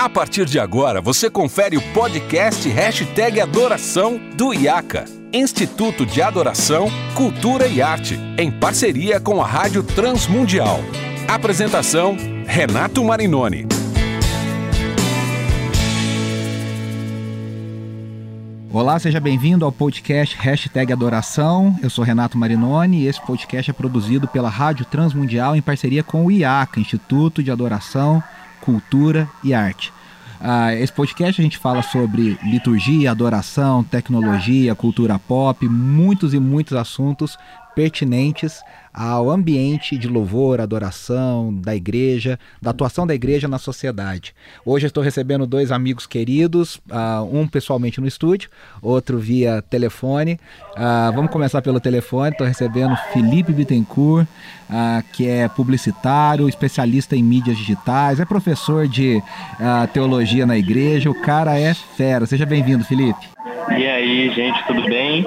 A partir de agora, você confere o podcast Hashtag Adoração do IACA, Instituto de Adoração, Cultura e Arte, em parceria com a Rádio Transmundial. Apresentação, Renato Marinoni. Olá, seja bem-vindo ao podcast Hashtag Adoração. Eu sou Renato Marinoni e esse podcast é produzido pela Rádio Transmundial em parceria com o IACA, Instituto de Adoração, Cultura e Arte. Ah, esse podcast a gente fala sobre liturgia, adoração, tecnologia, cultura pop, muitos e muitos assuntos pertinentes ao ambiente de louvor, adoração da igreja, da atuação da igreja na sociedade. Hoje estou recebendo dois amigos queridos, uh, um pessoalmente no estúdio, outro via telefone. Uh, vamos começar pelo telefone. Estou recebendo Felipe Bittencourt, uh, que é publicitário, especialista em mídias digitais, é professor de teologia na igreja. O cara é fera. Seja bem-vindo, Felipe. E aí, gente, tudo bem?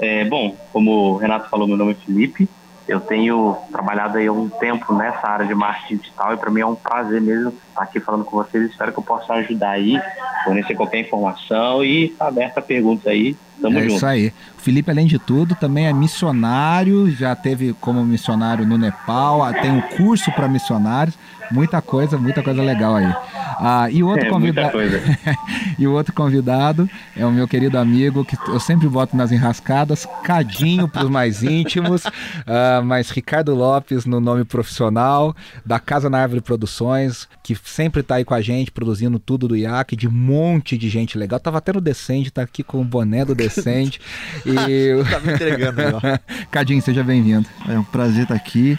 É, bom, como o Renato falou, meu nome é Felipe. Eu tenho trabalhado aí há um tempo nessa área de marketing digital e para mim é um prazer mesmo estar aqui falando com vocês. Espero que eu possa ajudar aí, fornecer qualquer informação e estar aberto a perguntas aí. Tamo é junto. isso aí. O Felipe, além de tudo, também é missionário, já teve como missionário no Nepal, tem um curso para missionários, muita coisa, muita coisa legal aí. Ah, e, o outro É, convidado... e o outro convidado é o meu querido amigo, que eu sempre boto nas enrascadas, Cadinho para os mais íntimos, ah, mas Ricardo Lopes no nome profissional, da Casa na Árvore Produções, que sempre está aí com a gente, produzindo tudo do IAC, de um monte de gente legal. Tava até no Descende, tá aqui com o boné do Descende. e... Tá me entregando aí, ó. Cadinho, seja bem-vindo. É um prazer estar aqui.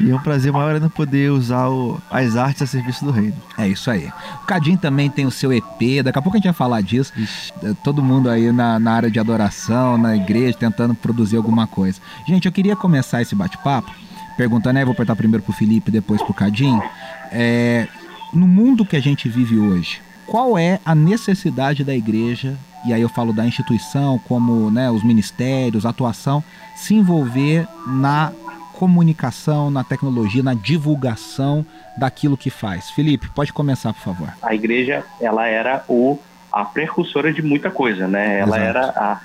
E é um prazer maior ainda poder usar o- as artes a serviço do reino. É isso aí. O Cadinho também tem o seu EP, daqui a pouco a gente vai falar disso. É, Todo mundo aí na, na área de adoração, na igreja, tentando produzir alguma coisa. Gente, eu queria começar esse bate-papo perguntando, aí vou apertar primeiro pro Felipe, depois pro Cadinho. É, no mundo que a gente vive hoje, qual é a necessidade da igreja, e aí eu falo da instituição, como né, os ministérios, a atuação, se envolver na comunicação, na tecnologia, na divulgação daquilo que faz. Felipe, pode começar, por favor. A igreja, ela era o, a precursora de muita coisa, né? Ela Exato. era a,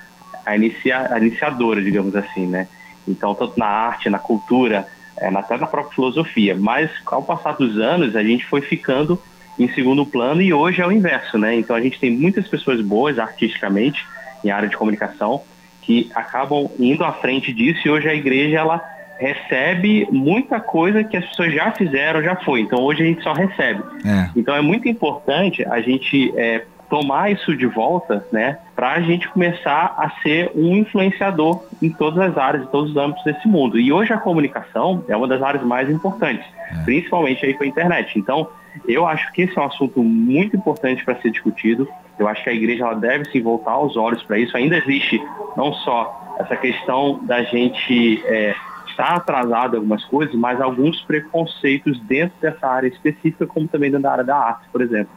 a, inicia, a iniciadora, digamos assim, né? Então, tanto na arte, na cultura, é, até na própria filosofia. Mas, ao passar dos anos, a gente foi ficando em segundo plano e hoje é o inverso, né? Então, a gente tem muitas pessoas boas artisticamente em área de comunicação que acabam indo à frente disso e hoje a igreja, ela recebe muita coisa que as pessoas já fizeram, já foi. Então, hoje a gente só recebe. É. Então é muito importante a gente é, tomar isso de volta, né, para a gente começar a ser um influenciador em todas as áreas, em todos os âmbitos desse mundo. E hoje a comunicação é uma das áreas mais importantes, principalmente aí com a internet. Então eu acho que esse é um assunto muito importante para ser discutido. Eu acho que a igreja ela deve se voltar os olhos para isso. Ainda existe não só essa questão da gente é, estar atrasado algumas coisas, mas alguns preconceitos dentro dessa área específica, como também dentro da área da arte, por exemplo.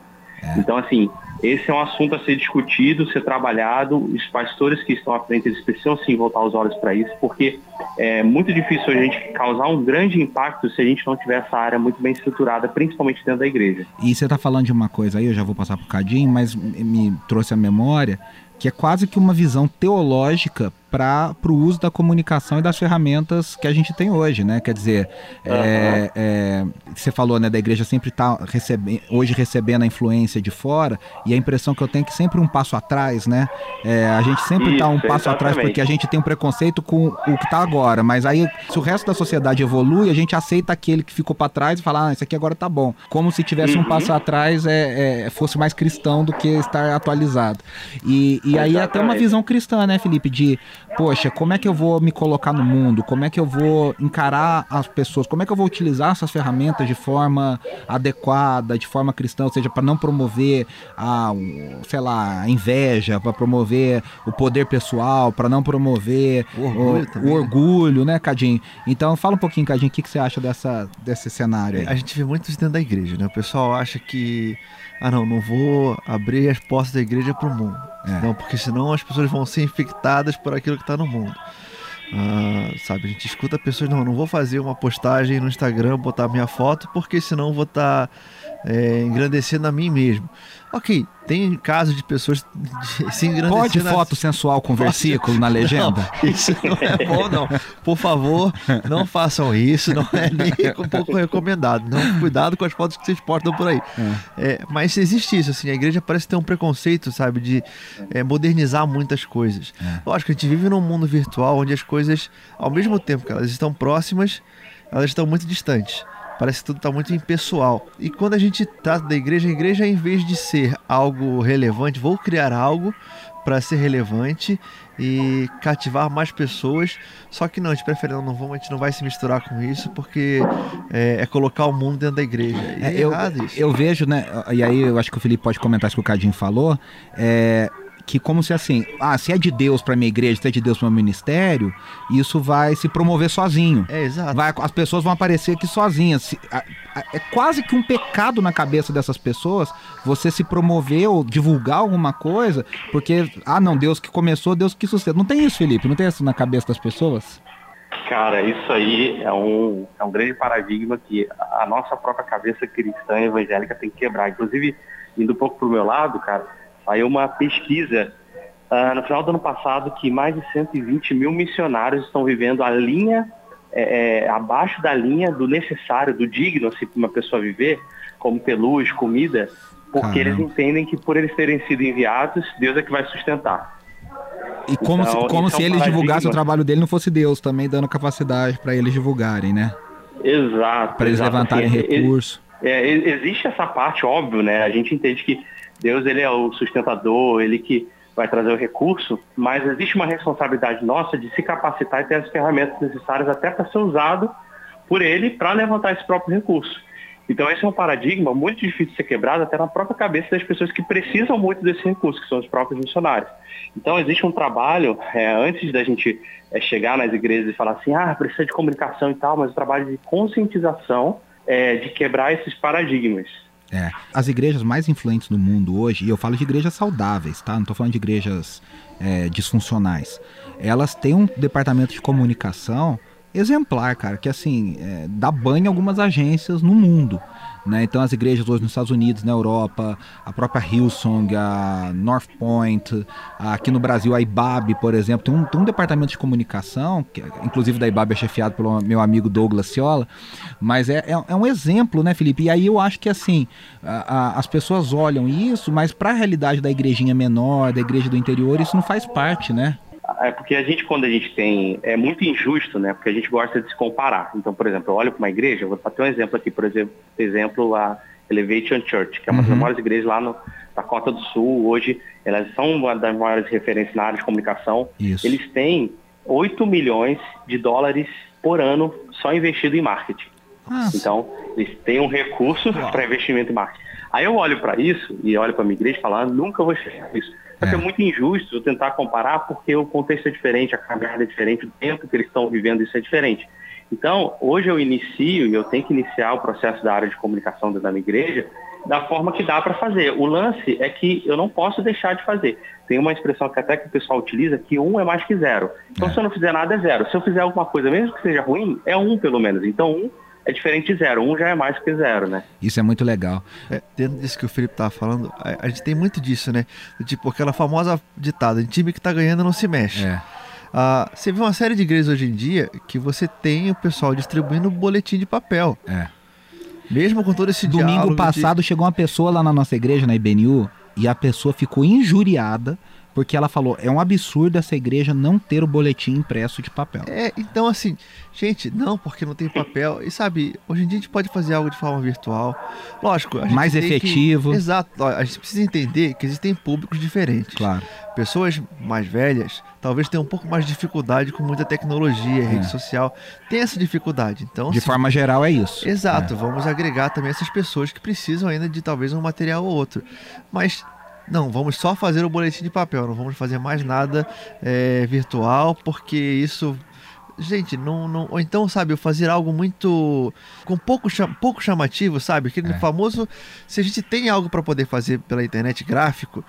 Então, assim, esse é um assunto a ser discutido, ser trabalhado. Os pastores que estão à frente, eles precisam sim voltar os olhos para isso, porque é muito difícil a gente causar um grande impacto se a gente não tiver essa área muito bem estruturada, principalmente dentro da igreja. E você está falando de uma coisa aí, eu já vou passar pro Cadinho, mas me- me trouxe a memória que é quase que uma visão teológica para o uso da comunicação e das ferramentas que a gente tem hoje, né? Quer dizer, é, é, você falou, né, da igreja sempre tá recebendo, hoje recebendo a influência de fora, e a impressão que eu tenho é que sempre um passo atrás, né? É, a gente sempre está um passo atrás exatamente. porque a gente tem um preconceito com o que está agora, mas aí se o resto da sociedade evolui, a gente aceita aquele que ficou para trás e fala, ah, isso aqui agora tá bom. Como se tivesse um Uhum. passo atrás é, é, fosse mais cristão do que estar atualizado. E, e aí até uma visão cristã, né, Felipe, de poxa, como é que eu vou me colocar no mundo? Como é que eu vou encarar as pessoas? Como é que eu vou utilizar essas ferramentas de forma adequada, de forma cristã, ou seja, para não promover a, sei lá, a inveja, para promover o poder pessoal, para não promover O orgulho o, o né? orgulho, né, Cadinho? Então fala um pouquinho, Cadinho, o que, que você acha dessa, desse cenário aí? A gente vê muito isso dentro da igreja, né? O pessoal acha que, ah não, não vou abrir as portas da igreja para o mundo. É. Não, porque senão as pessoas vão ser infectadas por aquilo que está no mundo. Uh, sabe, a gente escuta pessoas, não, não vou fazer uma postagem no Instagram, botar minha foto, porque senão vou estar tá, é, engrandecendo a mim mesmo. Ok, tem casos de pessoas se engrandecendo. Pode foto sensual com versículo na legenda? Não, isso não é bom, não. Por favor, não façam isso, não é nem um pouco recomendado. Não, cuidado com as fotos que vocês portam por aí. É. É, mas existe isso, assim, a igreja parece ter um preconceito, sabe, de é, modernizar muitas coisas. É. Lógico, a gente vive num mundo virtual onde as coisas, ao mesmo tempo que elas estão próximas, elas estão muito distantes. Parece que tudo está muito impessoal. E quando a gente trata da igreja, a igreja, em vez de ser algo relevante, vou criar algo para ser relevante e cativar mais pessoas. Só que não, a gente prefere não, vamos, a gente não vai se misturar com isso, porque é, é colocar o mundo dentro da igreja. É, é eu, eu vejo, né? E aí eu acho que o Felipe pode comentar isso que o Cadinho falou. É, que como se assim, ah, se é de Deus para minha igreja, se é de Deus para meu ministério, isso vai se promover sozinho. É, exato. Vai, as pessoas vão aparecer aqui sozinhas. É quase que um pecado na cabeça dessas pessoas você se promover ou divulgar alguma coisa, porque, ah, não, Deus que começou, Deus que sustenta. Não tem isso, Felipe? Não tem isso na cabeça das pessoas? Cara, isso aí é um, é um grande paradigma que a nossa própria cabeça cristã evangélica tem que quebrar. Inclusive, indo um pouco pro meu lado, cara, Saiu uma pesquisa uh, no final do ano passado que mais de 120 mil missionários estão vivendo a linha, é, é, abaixo da linha do necessário, do digno, assim, para uma pessoa viver, como peluz, comida, porque Caramba. eles entendem que por eles terem sido enviados, Deus é que vai sustentar. E como então, se, como se é eles divulgassem o trabalho dele não fosse Deus também dando capacidade para eles divulgarem, né? Exato. Para eles exato, levantarem recursos. É, existe essa parte, óbvio, né? A gente entende que Deus ele é o sustentador, ele que vai trazer o recurso, mas existe uma responsabilidade nossa de se capacitar e ter as ferramentas necessárias até para ser usado por ele para levantar esse próprio recurso. Então esse é um paradigma muito difícil de ser quebrado até na própria cabeça das pessoas que precisam muito desse recurso, que são os próprios missionários. Então existe um trabalho, é, antes da gente é, chegar nas igrejas e falar assim, ah, precisa de comunicação e tal, mas o trabalho de conscientização é, de quebrar esses paradigmas. É. As igrejas mais influentes no mundo hoje, e eu falo de igrejas saudáveis, tá? Não estou falando de igrejas é, disfuncionais. Elas têm um departamento de comunicação exemplar, cara, que assim, é, dá banho em algumas agências no mundo. Né? Então as igrejas hoje nos Estados Unidos, na Europa, a própria Hillsong, a North Point, aqui no Brasil a IBAB, por exemplo, tem um, tem um departamento de comunicação, que inclusive da IBAB é chefiado pelo meu amigo Douglas Ciola, mas é, é, é um exemplo, né, Felipe? E aí eu acho que assim, a, a, as pessoas olham isso, mas para a realidade da igrejinha menor, da igreja do interior, isso não faz parte, né? É porque a gente, quando a gente tem. É muito injusto, né? Porque a gente gosta de se comparar. Então, por exemplo, eu olho para uma igreja, vou ter um exemplo aqui, por exemplo, exemplo a Elevation Church, que é uma uhum. das maiores igrejas lá no Dakota do Sul. Hoje, elas são uma das maiores referências na área de comunicação. Isso. Eles têm 8 milhões de dólares por ano só investido em marketing. Nossa. Então, eles têm um recurso para investimento em marketing. Aí eu olho para isso e olho para a minha igreja e falo, ah, nunca vou chegar isso. Só que é. é muito injusto tentar comparar porque o contexto é diferente, a caminhada é diferente, o tempo que eles estão vivendo isso é diferente. Então, hoje eu inicio e eu tenho que iniciar o processo da área de comunicação da minha igreja da forma que dá para fazer. O lance é que eu não posso deixar de fazer. Tem uma expressão que até que o pessoal utiliza que um é mais que zero. Então, é. se eu não fizer nada, é zero. Se eu fizer alguma coisa, mesmo que seja ruim, é um pelo menos. Então, um é diferente de zero. Um já é mais que zero, né? Isso é muito legal. É, dentro disso que o Felipe tava falando, a, a, gente tem muito disso, né? Tipo, aquela famosa ditada, time que tá ganhando não se mexe. É. Uh, você vê uma série de igrejas hoje em dia que você tem o pessoal distribuindo boletim de papel. É. Mesmo com todo esse Domingo passado de... chegou uma pessoa lá na nossa igreja, na IBNU, e a pessoa ficou injuriada porque ela falou, é um absurdo essa igreja não ter o boletim impresso de papel. É, então assim, gente, não, porque não tem papel. E sabe, hoje em dia a gente pode fazer algo de forma virtual. Lógico, mais efetivo. Que, exato, a gente precisa entender que existem públicos diferentes. Claro. Pessoas mais velhas talvez tenham um pouco mais de dificuldade com muita tecnologia, é. rede social. Tem essa dificuldade. Então, de forma geral é isso. Exato, é. vamos agregar também essas pessoas que precisam ainda de talvez um material ou outro. Mas não, vamos só fazer o boletim de papel, não vamos fazer mais nada é, virtual, porque isso. Gente, não, não. Ou então, sabe, fazer algo muito. com pouco, pouco chamativo, sabe? Aquele é. famoso. Se a gente tem algo para poder fazer pela internet gráfico,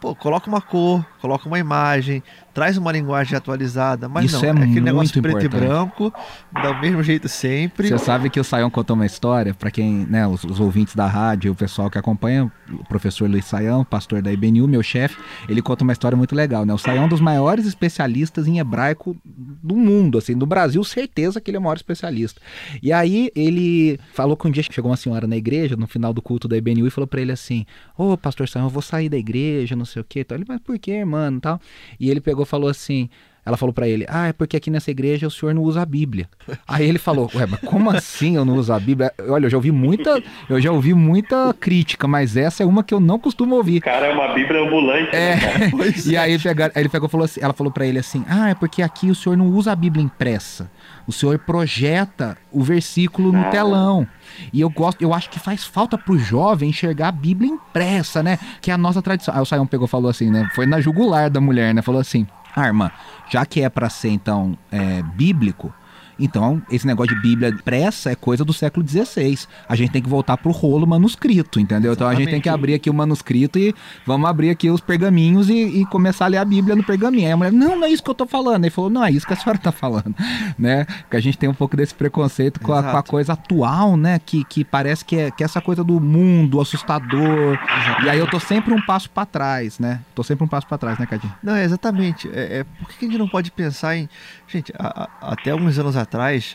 pô, coloca uma cor, coloca uma imagem, traz uma linguagem atualizada, mas Isso não, é é, aquele muito negócio preto importante. e branco, dá o mesmo jeito sempre. Você sabe que o Saião contou uma história, para quem, né, os, os ouvintes da rádio, o pessoal que acompanha, o professor Luiz Saião, pastor da IBNU, meu chefe, ele conta uma história muito legal, né? O Saião é um dos maiores especialistas em hebraico do mundo, assim, do Brasil, certeza que ele é o maior especialista. E aí ele falou que um dia chegou uma senhora na igreja, no final do culto da IBNU, e falou para ele assim: Ô, pastor Saião, eu vou sair da igreja, não sei o quê. Então, ele, mas por quê, mano? Tal. E ele pegou e falou assim. Ela falou pra ele: Ah, é porque aqui nessa igreja o senhor não usa a Bíblia. Aí ele falou: Ué, mas como assim eu não uso a Bíblia? Olha, eu já ouvi muita, eu já ouvi muita crítica, mas essa é uma que eu não costumo ouvir. Cara, é uma Bíblia ambulante. É. né, cara? Pois E é. aí ele pegou, aí ele pegou e falou assim, ela falou pra ele assim: "Ah, é porque aqui o senhor não usa a Bíblia impressa. O senhor projeta o versículo no Ah. telão. E eu gosto, eu acho que faz falta pro jovem enxergar a Bíblia impressa, né? Que é a nossa tradição. Aí o Saião pegou e falou assim, né? Foi na jugular da mulher, né? Falou assim: "Ah, irmã, já que é pra ser então é, bíblico, então, esse negócio de Bíblia impressa é coisa do século XVI. A gente tem que voltar pro rolo manuscrito, entendeu? Então a gente tem que Exatamente. abrir aqui o manuscrito e vamos abrir aqui os pergaminhos e, e começar a ler a Bíblia no pergaminho. Aí a mulher, não, não é isso que eu tô falando. Ele falou, não, é isso que a senhora tá falando, né? Que a gente tem um pouco desse preconceito com a, com a coisa atual, né? Que, que parece que é, que é essa coisa do mundo assustador. E aí eu tô sempre um passo pra trás, né? Tô sempre um passo pra trás, né, Cadinho? Não, é exatamente. É, é, por que que a gente não pode pensar em. Gente, a- a- até alguns anos atrás,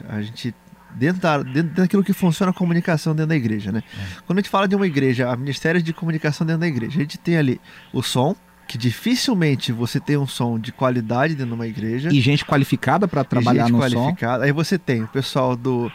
a gente. Dentro, da, dentro daquilo que funciona a comunicação dentro da igreja, né? Quando a gente fala de uma igreja, a ministérios de comunicação dentro da igreja, a gente tem ali o som, que dificilmente você tem um som de qualidade dentro de uma igreja. E gente qualificada pra e trabalhar gente no som. qualificada. Aí você tem o pessoal do,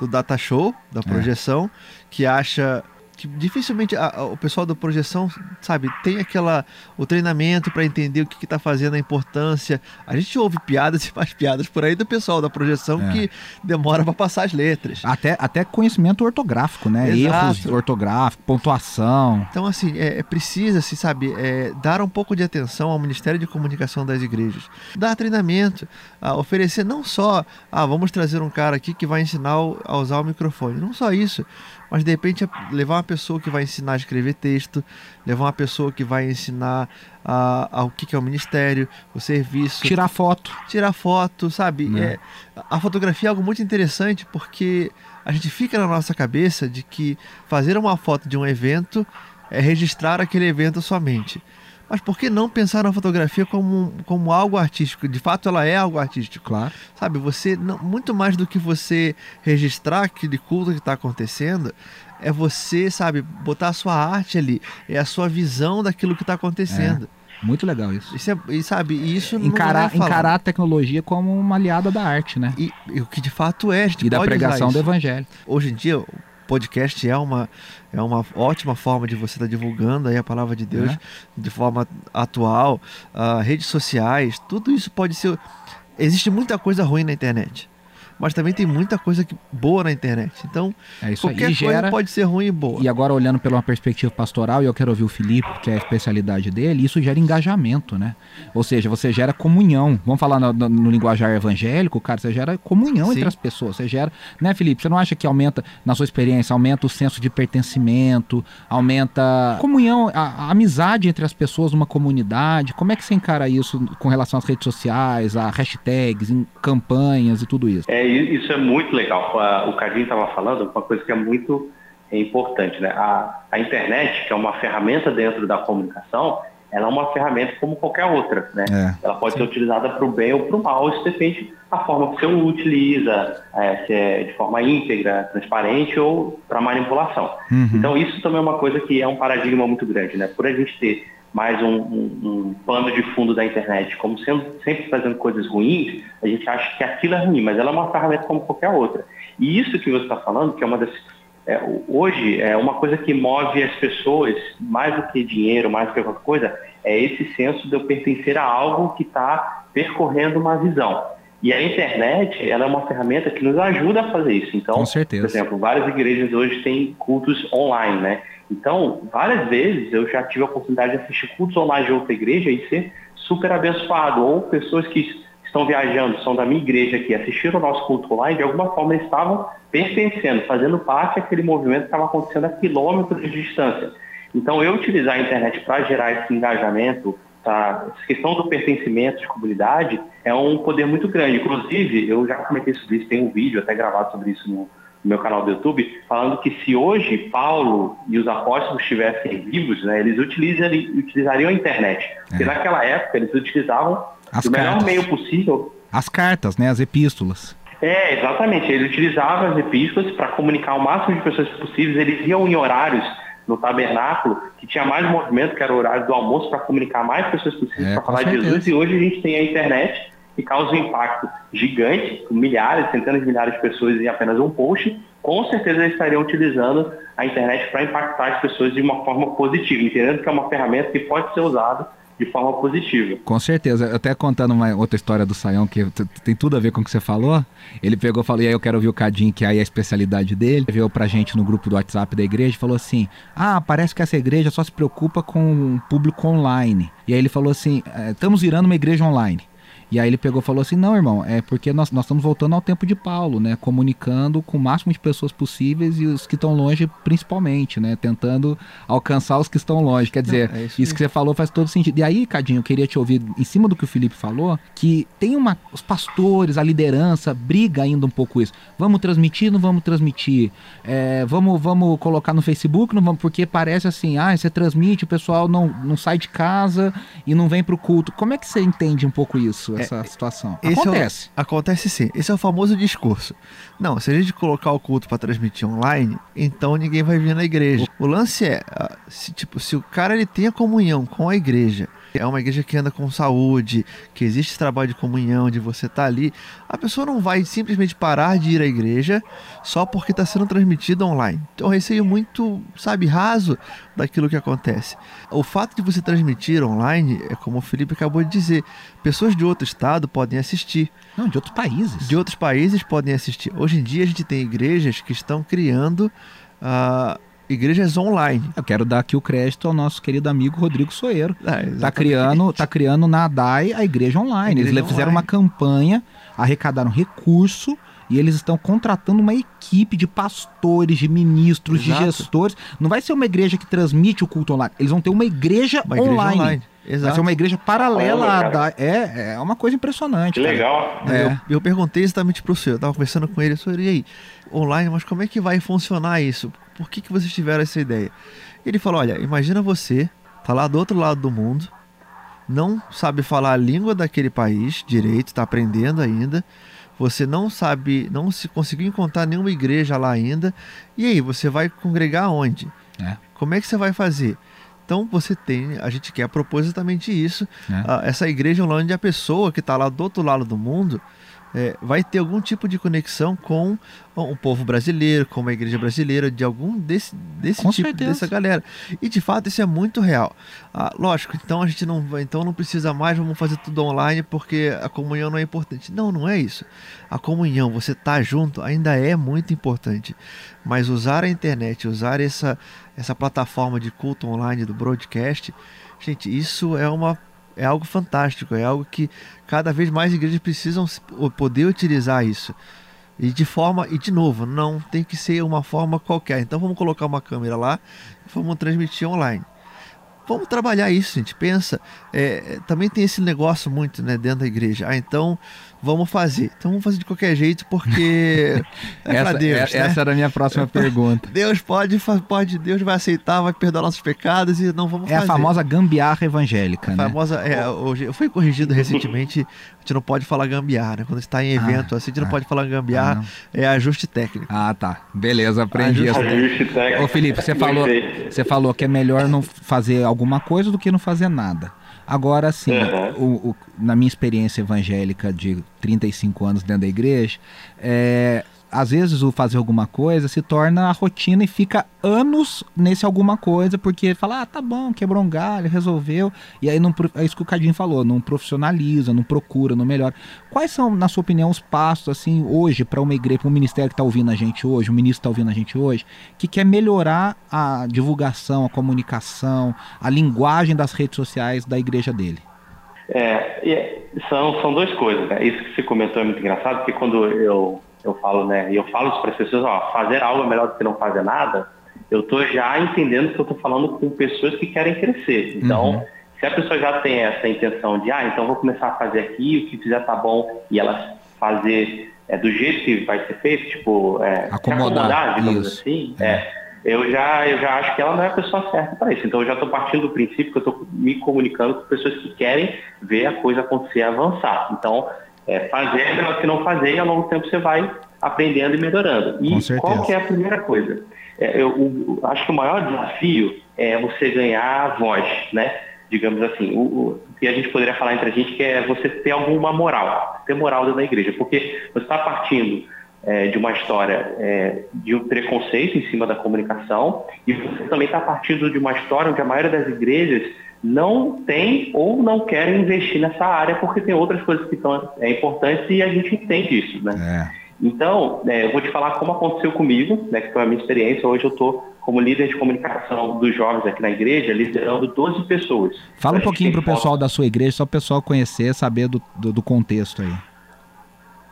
do data show, da projeção, que acha que dificilmente a- a- o pessoal da projeção, sabe, tem aquela o treinamento para entender o que está fazendo, a importância. A gente ouve piadas e faz piadas por aí do pessoal da projeção É. que demora para passar as letras. Até, até conhecimento ortográfico, né? Exato. Erros ortográficos, pontuação. Então, assim, é, é precisa-se, sabe, é, dar um pouco de atenção ao Ministério de Comunicação das igrejas. Dar treinamento, a oferecer não só, ah, vamos trazer um cara aqui que vai ensinar a usar o microfone. Não só isso, mas de repente levar uma pessoa que vai ensinar a escrever texto, levar uma pessoa que vai ensinar a, a o que, que é o ministério, o serviço Tirar foto. tirar foto, sabe? Né? É, a fotografia é algo muito interessante porque a gente fica na nossa cabeça de que fazer uma foto de um evento é registrar aquele evento somente. Mas por que não pensar na fotografia como, como algo artístico? De fato, ela é algo artístico. Claro. Sabe, você, não- muito mais do que você registrar aquele culto que está acontecendo, é você, sabe, botar a sua arte ali, é a sua visão daquilo que está acontecendo. Muito legal isso. Isso é, e sabe, isso Encarar, é encarar a tecnologia como uma aliada da arte, né? E, e o que de fato é, E da pregação do evangelho. Hoje em dia, podcast é uma, é uma ótima forma de você estar divulgando aí a palavra de Deus É. de forma atual, ah, redes sociais, tudo isso pode ser. Existe muita coisa ruim na internet. Mas também tem muita coisa que- boa na internet. Então, É isso aí. qualquer E coisa gera. pode ser ruim e boa. E agora, olhando pela uma perspectiva pastoral, e eu quero ouvir o Felipe, que é a especialidade dele, isso gera engajamento, né? Ou seja, você gera comunhão. Vamos falar no, no- no linguajar evangélico, cara, você gera comunhão Sim. entre as pessoas. Você gera. Né, Felipe? Você não acha que aumenta, na sua experiência, aumenta o senso de pertencimento, aumenta a comunhão, a, a amizade entre as pessoas numa comunidade? Como é que você encara isso com relação às redes sociais, a hashtags, em campanhas e tudo isso? É, isso é muito legal. O Cadinho estava falando uma coisa que é muito é, importante, né? A, a internet, que é uma ferramenta dentro da comunicação, ela é uma ferramenta como qualquer outra, né? É. Ela pode ser utilizada para o bem ou para o mal, isso depende da forma que você utiliza, é, se é de forma íntegra, transparente ou para manipulação. Uhum. Então isso também é uma coisa que é um paradigma muito grande, né? Por a gente ter mais um, um- um pano de fundo da internet, como sendo sempre fazendo coisas ruins, a gente acha que aquilo é ruim, mas ela é uma ferramenta como qualquer outra. E isso que você está falando, que é uma das é, hoje é uma coisa que move as pessoas mais do que dinheiro, mais do que qualquer coisa, é esse senso de eu pertencer a algo que está percorrendo uma visão. E a internet, ela é uma ferramenta que nos ajuda a fazer isso. Então, por exemplo, várias igrejas hoje têm cultos online, né? Então, várias vezes eu já tive a oportunidade de assistir cultos online de outra igreja e ser super abençoado. Ou pessoas que estão viajando, são da minha igreja aqui, assistiram o nosso culto online, de alguma forma estavam pertencendo, fazendo parte daquele movimento que estava acontecendo a quilômetros de distância. Então, eu utilizar a internet para gerar esse engajamento, tá? essa questão do pertencimento de comunidade é um poder muito grande. Inclusive, eu já comentei sobre isso, tem um vídeo até gravado sobre isso no, no meu canal do YouTube, falando que se hoje Paulo e os apóstolos estivessem vivos, né, eles utilizariam, a internet. É. Porque naquela época eles utilizavam As o melhor meio possível. As cartas, né, as epístolas. É, exatamente. Eles utilizavam as epístolas para comunicar o máximo de pessoas possíveis. Eles iam em horários no tabernáculo que tinha mais movimento, que era o horário do almoço, para comunicar mais pessoas possíveis é, para falar certeza. de Jesus. E hoje a gente tem a internet que causa um impacto gigante, milhares, centenas de milhares de pessoas em apenas um post. Com certeza eles estariam utilizando a internet para impactar as pessoas de uma forma positiva, entendendo que é uma ferramenta que pode ser usada de forma positiva. Com certeza. Até contando uma outra história do Saião, que tem tudo a ver com o que você falou. Ele pegou e falou, e aí eu quero ouvir o Cadinho, que aí é a especialidade dele. Veio pra gente no grupo do WhatsApp da igreja e falou assim, ah, parece que essa igreja só se preocupa com o público online. E aí ele falou assim, é, estamos virando uma igreja online. E aí ele pegou e falou assim: não, irmão, é porque nós, nós estamos voltando ao tempo de Paulo, né? Comunicando com o máximo de pessoas possíveis e os que estão longe, principalmente, né? Tentando alcançar os que estão longe. Quer dizer, não, é isso, isso que você falou faz todo sentido. E aí, Cadinho, eu queria te ouvir em cima do que o Felipe falou, que tem uma. Os pastores, a liderança, briga ainda um pouco isso. Vamos transmitir, não vamos transmitir? É, vamos, vamos colocar no Facebook, não vamos, porque parece assim, ah, você transmite, o pessoal não, não sai de casa e não vem para o culto. Como é que você entende um pouco isso? Essa é, situação. Acontece. É o, acontece sim. Esse é o famoso discurso. Não, se a gente colocar o culto para transmitir online, então ninguém vai vir na igreja. O lance é, ah, se, tipo, se o cara ele tem a comunhão com a igreja é uma igreja que anda com saúde, que existe esse trabalho de comunhão, de você estar tá ali, a pessoa não vai simplesmente parar de ir à igreja só porque está sendo transmitido online. Então, um receio muito, sabe, raso daquilo que acontece. O fato de você transmitir online, é como o Felipe acabou de dizer, pessoas de outro estado podem assistir. Não, de outros países. De outros países podem assistir. Hoje em dia a gente tem igrejas que estão criando. Uh, igrejas online. Eu quero dar aqui o crédito ao nosso querido amigo Rodrigo Soeiro. É, tá criando, tá criando na DAI a igreja online. A igreja Eles fizeram online. uma campanha, arrecadaram recurso e eles estão contratando uma equipe de pastores, de ministros, Exato. de gestores. Não vai ser uma igreja que transmite o culto online. Eles vão ter uma igreja uma online. Igreja online. Exato. Vai ser uma igreja paralela Olha, da. É, é uma coisa impressionante. Que cara. legal. É. Eu, eu, perguntei exatamente pro senhor, eu tava conversando com ele, eu e aí, online, mas como é que vai funcionar isso? Por que, que vocês tiveram essa ideia? Ele falou: olha, imagina você, tá lá do outro lado do mundo, não sabe falar a língua daquele país direito, está aprendendo ainda. Você não sabe, não se conseguiu encontrar nenhuma igreja lá ainda. E aí, você vai congregar onde? É. Como é que você vai fazer? Então você tem, a gente quer propor exatamente isso. É. essa igreja onde a pessoa que está lá do outro lado do mundo é, vai ter algum tipo de conexão com o povo brasileiro, com a igreja brasileira, de algum desse, desse tipo, certeza. dessa galera. E de fato isso é muito real. Ah, lógico, então a gente não então não precisa mais, vamos fazer tudo online porque a comunhão não é importante. Não, não é isso. A comunhão, você tá junto, ainda é muito importante. Mas usar a internet, usar essa, essa plataforma de culto online do broadcast, gente, isso é uma é algo fantástico, é algo que cada vez mais igrejas precisam poder utilizar isso. E de forma, e de novo, não tem que ser uma forma qualquer. Então vamos colocar uma câmera lá e vamos transmitir online. Vamos trabalhar isso, gente. Pensa, é, também tem esse negócio muito né, dentro da igreja. Ah, então vamos fazer. Então vamos fazer de qualquer jeito, porque é essa, Deus. É, né? Essa era a minha próxima pergunta. Deus pode, pode, Deus vai aceitar, vai perdoar nossos pecados e não vamos é fazer. É a famosa gambiarra evangélica, a né? Famosa, é, hoje, eu fui corrigido recentemente, a gente não pode falar gambiarra, né? Quando está em evento, ah, assim, a gente ah, não pode falar gambiarra, ah, é ajuste técnico. Ah, tá. Beleza, aprendi. Ajuste, ajuste técnico. Ô Felipe, você falou, você falou que é melhor não fazer alguma coisa do que não fazer nada. Agora, assim, uhum. o, o, na minha experiência evangélica de 35 anos dentro da igreja, é, às vezes o fazer alguma coisa se torna a rotina e fica anos nesse alguma coisa, porque fala, ah, tá bom, quebrou um galho, resolveu. E aí não, é isso que o Cadinho falou, não profissionaliza, não procura, não melhora. Quais são, na sua opinião, os passos, assim, hoje, para uma igreja, para um ministério que está ouvindo a gente hoje, o um ministro está ouvindo a gente hoje, que quer melhorar a divulgação, a comunicação, a linguagem das redes sociais da igreja dele? É, são, são duas coisas, né? Isso que você comentou é muito engraçado, porque quando eu eu falo, né, e eu falo isso para as pessoas, ó, fazer algo é melhor do que não fazer nada, eu estou já entendendo que eu estou falando com pessoas que querem crescer. Então, uhum. se a pessoa já tem essa intenção de, ah, então vou começar a fazer aqui, o que fizer tá bom, e ela fazer é, do jeito que vai ser feito, tipo, é, acomodar, acomodar digamos isso. assim, é. é. eu, já, eu já acho que ela não é a pessoa certa para isso. Então, eu já estou partindo do princípio que eu estou me comunicando com pessoas que querem ver a coisa acontecer e avançar. Então, é, fazer melhor que não fazer, e ao longo do tempo você vai aprendendo e melhorando. E qual que é a primeira coisa? É, eu, eu, acho que o maior desafio é você ganhar voz, né? Digamos assim, o, o, que a gente poderia falar entre a gente que é você ter alguma moral, ter moral dentro da igreja, porque você está partindo é, de uma história é, de um preconceito em cima da comunicação e você também está partindo de uma história onde a maioria das igrejas não tem ou não querem investir nessa área porque tem outras coisas que são é, importantes e a gente entende isso, né? É. Então, é, eu vou te falar como aconteceu comigo, né, que foi a minha experiência. Hoje eu estou como líder de comunicação dos jovens aqui na igreja, liderando 12 pessoas. Fala um pouquinho para o pessoal da sua igreja, só o pessoal conhecer, saber do, do, do, contexto aí.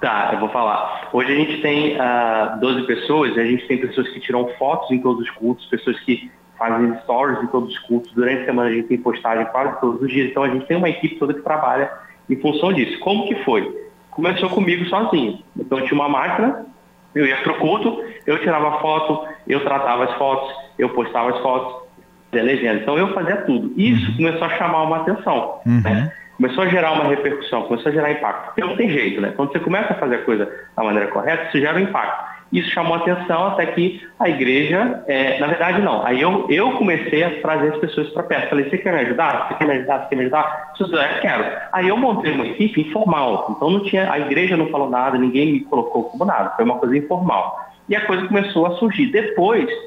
Tá, eu vou falar. Hoje a gente tem uh, ah, 12 pessoas, a gente tem pessoas que tiram fotos em todos os cultos, pessoas que fazem stories em todos os cultos. Durante a semana a gente tem postagem quase todos os dias. Então a gente tem uma equipe toda que trabalha em função disso. Como que foi? começou comigo sozinho. Então eu tinha uma máquina, eu ia pro culto, eu tirava foto, eu tratava as fotos, eu postava as fotos, fazia legenda. Então eu fazia tudo. Isso uhum. começou a chamar uma atenção. Uhum. Né? Começou a gerar uma repercussão, começou a gerar impacto. Porque não tem jeito, né? Quando você começa a fazer a coisa da maneira correta, isso gera um impacto. Isso chamou atenção até que a igreja, é, na verdade não, aí eu, eu comecei a trazer as pessoas para perto. Falei, você quer me ajudar? Você quer me ajudar? Você quer me ajudar? Se eu quero. Aí eu montei uma equipe informal, então não tinha, a igreja não falou nada, ninguém me colocou como nada, foi uma coisa informal. E a coisa começou a surgir. Depois, é,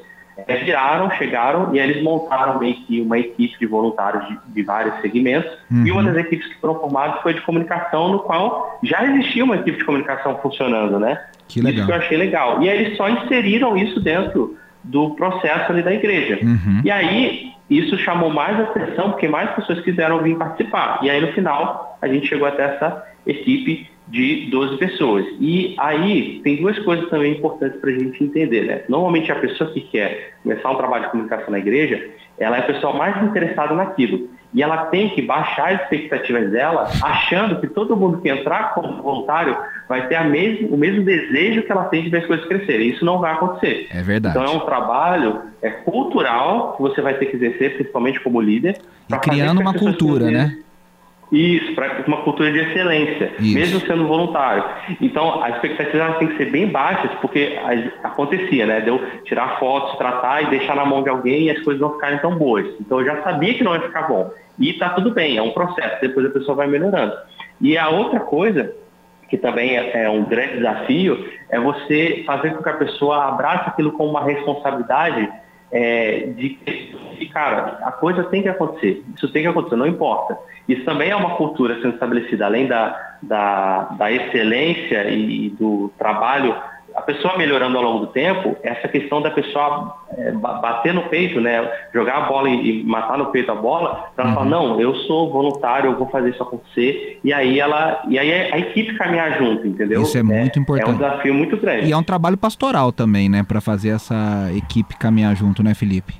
viraram, chegaram e eles montaram meio que uma equipe de voluntários de, de vários segmentos. Uhum. E uma das equipes que foram formadas foi de comunicação, no qual já existia uma equipe de comunicação funcionando, né? Que legal. Isso que eu achei legal. E aí eles só inseriram isso dentro do processo ali da igreja. Uhum. E aí isso chamou mais atenção porque mais pessoas quiseram vir participar. E aí no final a gente chegou até essa equipe de 12 pessoas. E aí tem duas coisas também importantes para a gente entender. Né? Normalmente a pessoa que quer começar um trabalho de comunicação na igreja, ela é a pessoa mais interessada naquilo. E ela tem que baixar as expectativas dela, achando que todo mundo que entrar como voluntário vai ter a mesmo, o mesmo desejo que ela tem de ver as coisas crescerem. Isso não vai acontecer. É verdade. Então é um trabalho é cultural que você vai ter que exercer, principalmente como líder. E criando uma cultura, né? Isso, para uma cultura de excelência, Isso. mesmo sendo voluntário. Então, as expectativas têm que ser bem baixas, porque acontecia, né? De eu tirar fotos, tratar e deixar na mão de alguém e as coisas não ficarem tão boas. Então, eu já sabia que não ia ficar bom. E tá tudo bem, é um processo, depois a pessoa vai melhorando. E a outra coisa, que também é, é um grande desafio, é você fazer com que a pessoa abrace aquilo como uma responsabilidade é, de que, cara, a coisa tem que acontecer, isso tem que acontecer, não importa. Isso também é uma cultura sendo estabelecida, além da, da, da excelência e do trabalho a pessoa melhorando ao longo do tempo, essa questão da pessoa é, bater no peito, né, jogar a bola e, e matar no peito a bola, ela uhum. falar, não, eu sou voluntário, eu vou fazer isso acontecer, e aí ela, e aí a equipe caminhar junto, entendeu? Isso é, é muito importante. É um desafio muito grande. E é um trabalho pastoral também, né, para fazer essa equipe caminhar junto, né, Felipe?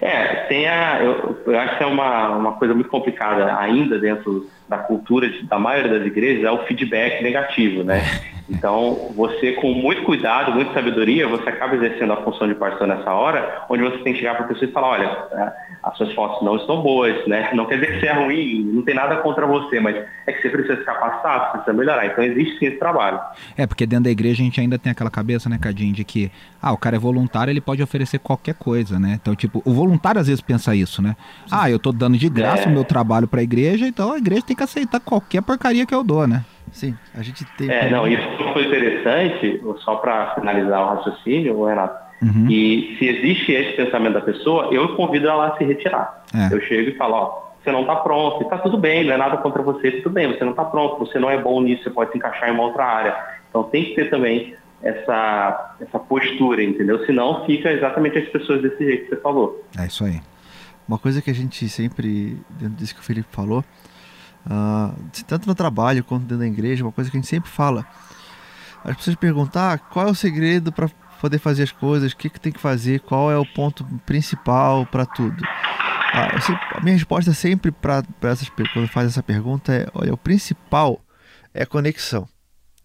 É, tem a, eu, eu acho que é uma, uma coisa muito complicada ainda dentro da cultura de, da maioria das igrejas é o feedback negativo, né? Então, você com muito cuidado, muita sabedoria, você acaba exercendo a função de pastor nessa hora, onde você tem que chegar para a pessoa e falar, olha, é, as suas fotos não estão boas, né? Não quer dizer que você é ruim, não tem nada contra você, mas é que você precisa se capacitar, você precisa melhorar. Então, existe sim esse trabalho. É, porque dentro da igreja a gente ainda tem aquela cabeça, né, Cadinho, de que, ah, o cara é voluntário, ele pode oferecer qualquer coisa, né? Então, tipo, o voluntário às vezes pensa isso, né? Ah, eu tô dando de graça é. o meu trabalho para a igreja, então a igreja tem que aceitar qualquer porcaria que eu dou, né? Sim, a gente tem. É, não, isso foi interessante, só para finalizar o raciocínio, Renato. Uhum. E se existe esse pensamento da pessoa, eu convido ela a se retirar. É. Eu chego e falo, ó, você não está pronto, está tudo bem, não é nada contra você, tudo bem, você não está pronto, você não é bom nisso, você pode se encaixar em uma outra área. Então tem que ter também essa, essa postura, entendeu? Senão fica exatamente as pessoas desse jeito que você falou. É isso aí. Uma coisa que a gente sempre, dentro disso que o Felipe falou, Uh, tanto no trabalho quanto dentro da igreja, uma coisa que a gente sempre fala. As pessoas perguntam ah, qual é o segredo para poder fazer as coisas, o que, que tem que fazer, qual é o ponto principal para tudo. Ah, a minha resposta sempre para essas quando faz essa pergunta é, olha, o principal é conexão.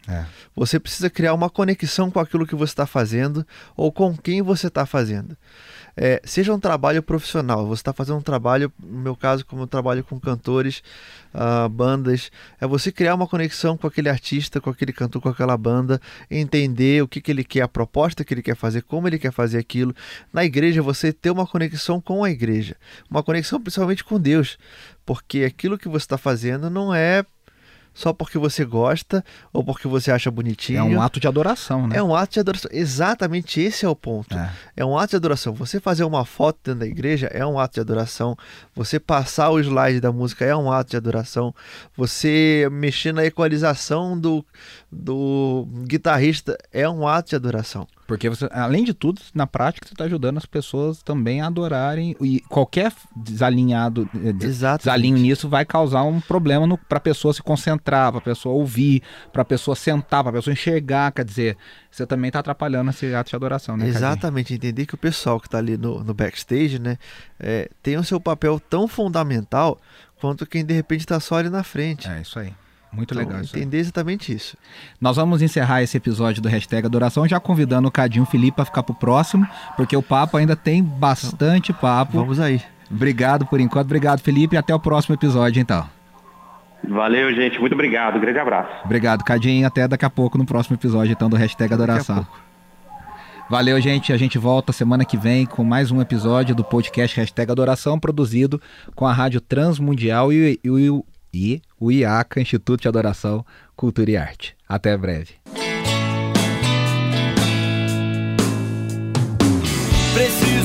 É. Você precisa criar uma conexão com aquilo que você está fazendo ou com quem você está fazendo é, seja um trabalho profissional. Você está fazendo um trabalho, no meu caso, como eu trabalho com cantores, uh, bandas, é você criar uma conexão com aquele artista, com aquele cantor, com aquela banda, entender o que, que ele quer, a proposta que ele quer fazer, como ele quer fazer aquilo. Na igreja, você ter uma conexão com a igreja, uma conexão principalmente com Deus, porque aquilo que você está fazendo não é só porque você gosta ou porque você acha bonitinho. É um ato de adoração, né? É um ato de adoração. Exatamente esse é o ponto. É. é. um ato de adoração. Você fazer uma foto dentro da igreja é um ato de adoração. Você passar o slide da música é um ato de adoração. Você mexer na equalização do, do guitarrista é um ato de adoração. Porque você, além de tudo, na prática, você está ajudando as pessoas também a adorarem. E qualquer desalinhado, eh, desalinho nisso vai causar um problema para a pessoa se concentrar, para a pessoa ouvir, para a pessoa sentar, para a pessoa enxergar. Quer dizer, você também está atrapalhando esse ato de adoração, né? Exatamente, entender que o pessoal que está ali no, no backstage, né, é, tem o seu papel tão fundamental quanto quem de repente está só ali na frente. É isso aí. Muito então, legal isso. Entender exatamente isso. Nós vamos encerrar esse episódio do Hashtag Adoração já convidando o Cadinho Felipe para ficar pro próximo, porque o papo ainda tem bastante papo. Vamos aí. Obrigado por enquanto. Obrigado, Felipe. E até o próximo episódio, então. Valeu, gente. Muito obrigado. Um grande abraço. Obrigado, Cadinho. Até daqui a pouco no próximo episódio, então, do Hashtag Adoração. Valeu, gente. A gente volta semana que vem com mais um episódio do podcast Hashtag Adoração, produzido com a Rádio Transmundial e, e, e e o IACA, Instituto de Adoração, Cultura e Arte. Até breve. Preciso